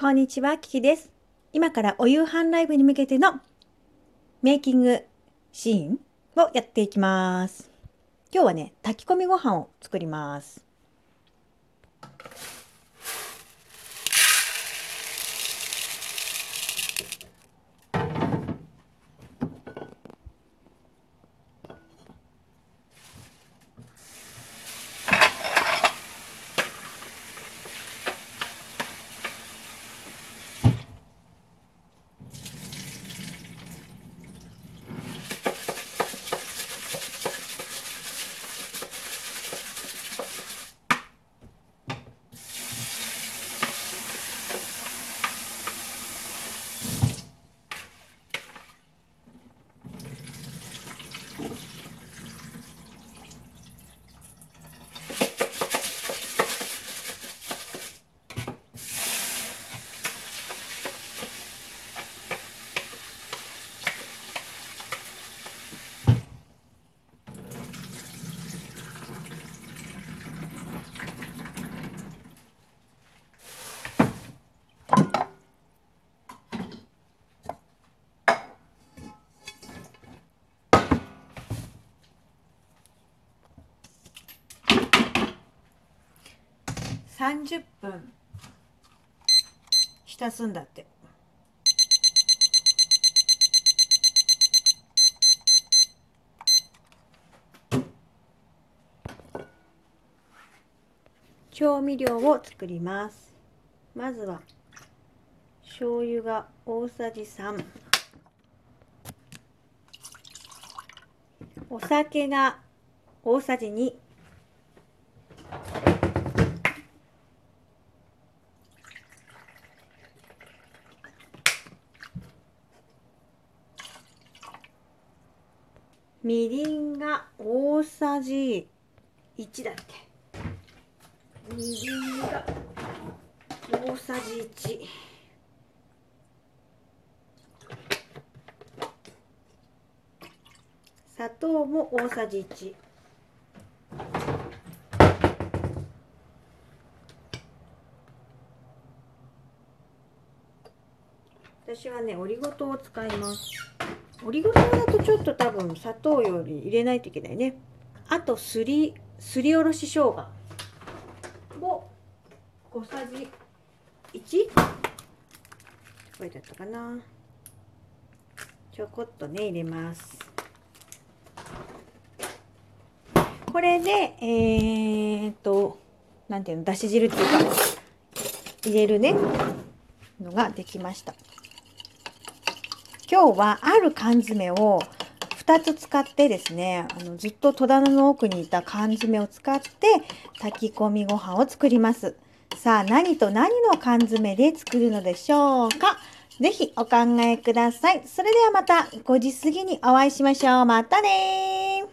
こんにちは、キキです。今からお夕飯ライブに向けてのメイキングシーンをやっていきます。今日はね、炊き込みご飯を作ります。30分浸すんだって。調味料を作ります。まずは醤油が大さじ3お酒が大さじ2みりんが大さじ1だって。みりんが大さじ1砂糖も大さじ1私はねオリゴ糖を使います。オリゴ糖だとちょっと多分砂糖より入れないといけないね。あとすりすりおろし生姜。を5さじ 1? これだったかな。ちょこっとね入れます。これでえー、っとなんていうのだし汁っていうか入れるね。のができました。今日はある缶詰を2つ使ってですねあのずっと戸棚の奥にいた缶詰を使って炊き込みご飯を作ります。さあ何と何の缶詰で作るのでしょうか？是非お考えください。それではまた5時過ぎにお会いしましょう。またね